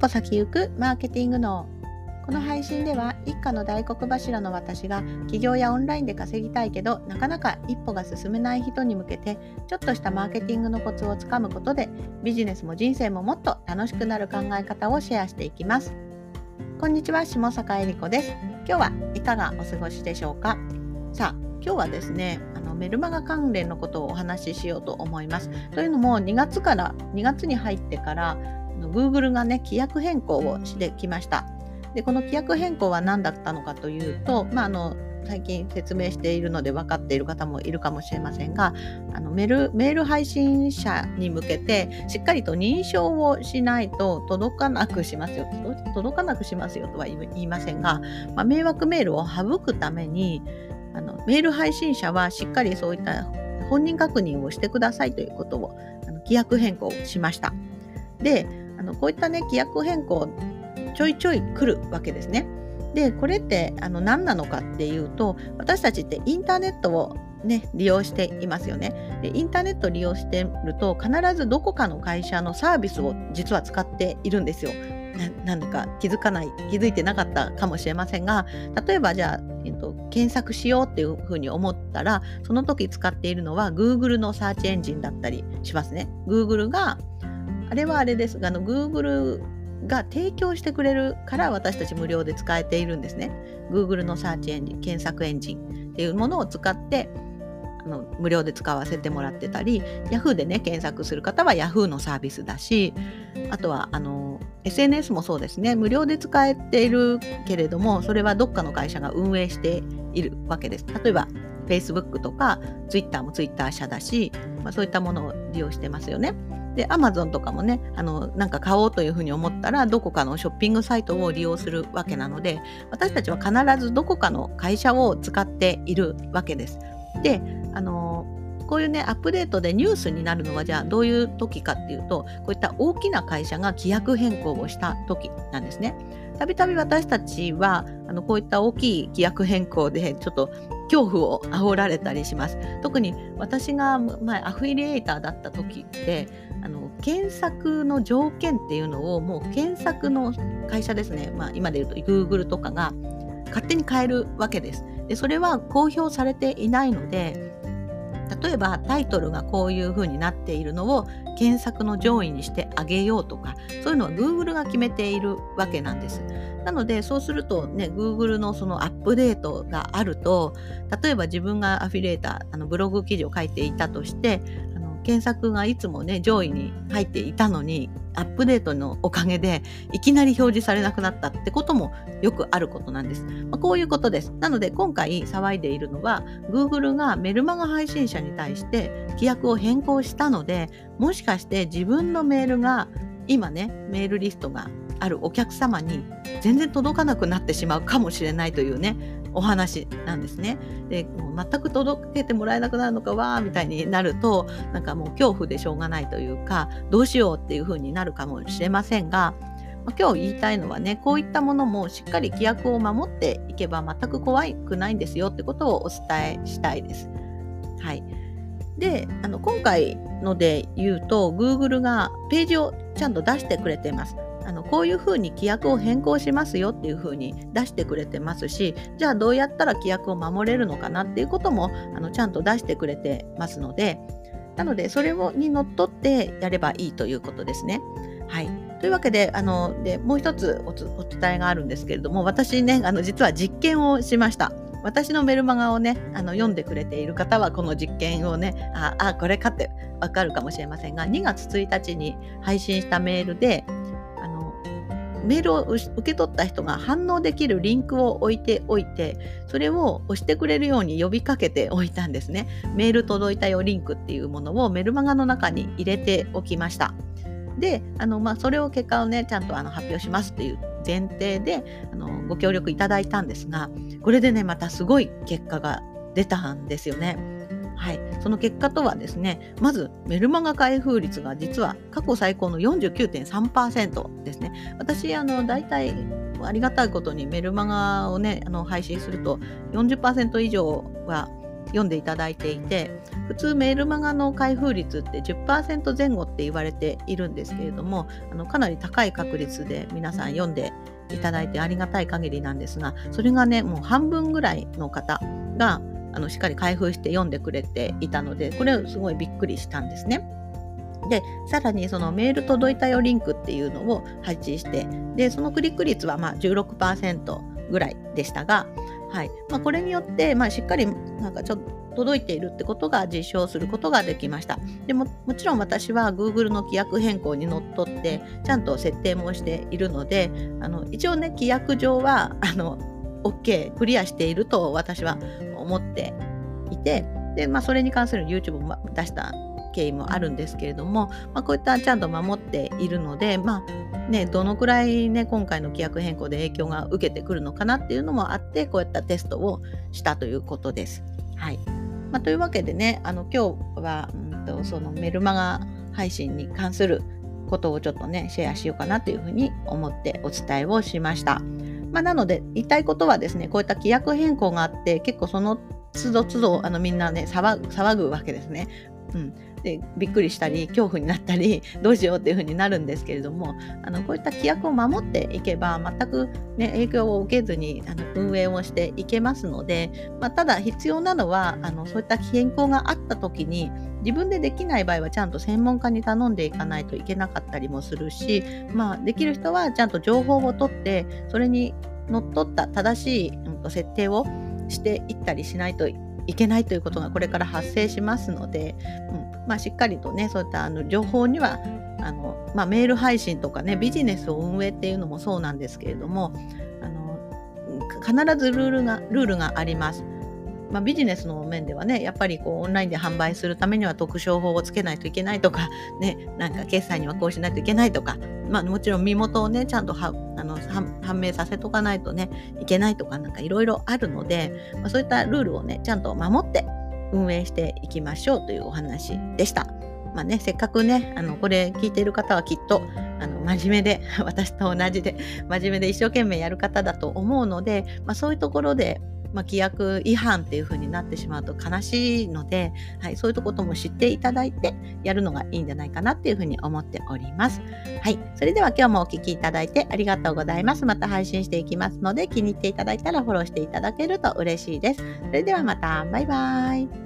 歩先行くマーケティング脳。この配信では一家の大黒柱の私が起業やオンラインで稼ぎたいけどなかなか一歩が進めない人に向けてちょっとしたマーケティングのコツをつかむことでビジネスも人生ももっと楽しくなる考え方をシェアしていきます。こんにちは下坂恵理子です。今日はいかがお過ごしでしょうか？さあ今日はですねあのメルマガ関連のことをお話ししようと思います。というのも2月から2月に入ってから Google がね規約変更をしてきました。でこの規約変更は何だったのかというと、まあ、あの最近説明しているので分かっている方もいるかもしれませんがあのメールメール配信者に向けてしっかりと認証をしないと届かなくしますよ。届かなくしますよとは言いませんが、まあ、迷惑メールを省くためにあのメール配信者はしっかりそういった本人確認をしてくださいということをあの規約変更しました。であのこういったね規約変更ちょいちょい来るわけですね。でこれってあの何なのかっていうと私たちってインターネットをね、利用していますよねで。インターネットを利用してると必ずどこかの会社のサービスを実は使っているんですよ。なんだか気づかない気づいてなかったかもしれませんが例えばじゃあ、えっと、検索しようっていうふうに思ったらその時使っているのは Google のサーチエンジンだったりしますね。Google があれはあれですがあの Google が提供してくれるから私たち無料で使えているんですね。Google のサーチエンジン、検索エンジンっていうものを使ってあの無料で使わせてもらってたり、Yahoo でね、検索する方は Yahoo のサービスだし、あとはあの SNS もそうですね、無料で使えているけれども、それはどっかの会社が運営しているわけです。例えば Facebook とか Twitter も Twitter 社だし、まあ、そういったものを利用してますよね。で、アマゾンとかもね、あの、なんか買おうというふうに思ったら、どこかのショッピングサイトを利用するわけなので、私たちは必ずどこかの会社を使っているわけです。で、あの、こういうね、アップデートでニュースになるのは、じゃあどういう時かっていうと、こういった大きな会社が規約変更をした時なんですね。たびたび私たちは、あの、こういった大きい規約変更で、ちょっと恐怖を煽られたりします。特に私が前アフィリエイターだった時ってあの検索の条件っていうのをもう検索の会社ですね、まあ、今で言うと Google とかが勝手に変えるわけです。でそれは公表されていないので例えばタイトルがこういうふうになっているのを検索の上位にしてあげようとかそういうのは Google が決めているわけなんです。なのでそうするとね Google のそのアップデートがあると例えば自分がアフィリエーターあのブログ記事を書いていたとして検索がいつもね上位に入っていたのにアップデートのおかげでいきなり表示されなくなったってこともよくあることなんです。まあ、こういうことです。なので今回騒いでいるのは Google がメルマガ配信者に対して規約を変更したのでもしかして自分のメールが今ねメールリストがあるお客様に全然届かなくなってしまうかもしれないというねお話なんですね。でもう全く届けてもらえなくなるのかわーみたいになるとなんかもう恐怖でしょうがないというかどうしようっていう風になるかもしれませんが、ま、今日言いたいのはねこういったものもしっかり規約を守っていけば全く怖くないんですよってことをお伝えしたいです。はい、であの今回ので言うと Google がページをちゃんと出してくれています。あのこういうふうに規約を変更しますよっていうふうに出してくれてますしじゃあどうやったら規約を守れるのかなっていうこともあのちゃんと出してくれてますのでなのでそれをにのっとってやればいいということですね。はい、というわけであのでもう一つお伝えがあるんですけれども私ねあの実は実験をしました。私のメルマガをねあの読んでくれている方はこの実験をねああこれかってわかるかもしれませんが2月1日に配信したメールでメールを受け取った人が反応できるリンクを置いておいてそれを押してくれるように呼びかけておいたんですねメール届いたよリンクっていうものをメルマガの中に入れておきましたであの、まあ、それを結果をねちゃんとあの発表しますっていう前提であのご協力いただいたんですがこれでねまたすごい結果が出たんですよね。はい、その結果とはですねまずメルマガ開封率が実は過去最高の49.3%ですね。私あの大体ありがたいことにメルマガをねあの配信すると40%以上は読んでいただいていて普通メールマガの開封率って10%前後って言われているんですけれどもあのかなり高い確率で皆さん読んでいただいてありがたい限りなんですがそれがねもう半分ぐらいの方があのしっかり開封して読んでくれていたのでこれすごいびっくりしたんですね。でさらにそのメール届いたよリンクっていうのを配置してでそのクリック率はまあ16%ぐらいでしたが、はいまあ、これによって、まあ、しっかりなんかちょっと届いているってことが実証することができましたでももちろん私は Google の規約変更にのっとってちゃんと設定もしているのであの一応ね規約上はあの OK クリアしていると私は思っていてで、まあ、それに関する YouTube も出した経緯もあるんですけれども、まあ、こういったちゃんと守っているので、まあね、どのくらい、ね、今回の規約変更で影響が受けてくるのかなっていうのもあってこういったテストをしたということです。はいまあ、というわけでねあの今日は、うんと、そのメルマガ配信に関することをちょっとねシェアしようかなというふうに思ってお伝えをしました。まあ、なので言いたいことはですねこういった規約変更があって結構その都度都度あのみんなね騒ぐ騒ぐわけですね。うん、でびっくりしたり恐怖になったりどうしようっていうふうになるんですけれどもあのこういった規約を守っていけば全く、ね、影響を受けずにあの運営をしていけますので、まあ、ただ必要なのはあのそういった変更があった時に自分でできない場合はちゃんと専門家に頼んでいかないといけなかったりもするし、まあ、できる人はちゃんと情報を取ってそれにのっとった正しい、うん、設定をしていったりしないといいけないということがこれから発生しますので、うんまあ、しっかりとねそういったあの情報にはあの、まあ、メール配信とかねビジネスを運営っていうのもそうなんですけれどもあの必ずルールがルールがあります。まあ、ビジネスの面ではねやっぱりこうオンラインで販売するためには特商法をつけないといけないとか、ね、なんか決済にはこうしないといけないとか、まあ、もちろん身元をねちゃんとはあの判明させとかないとねいけないとかなんかいろいろあるので、まあ、そういったルールをねちゃんと守って運営していきましょうというお話でした。まあね、せっかくねあのこれ聞いてる方はきっとあの真面目で 私と同じで真面目で一生懸命やる方だと思うので、まあ、そういうところでまあ、規約違反っていう風になってしまうと悲しいので、はい、そういうことも知っていただいてやるのがいいんじゃないかなっていう風に思っております。はい、それでは今日もお聴きいただいてありがとうございます。また配信していきますので気に入っていただいたらフォローしていただけると嬉しいです。それではまた、バイバイ。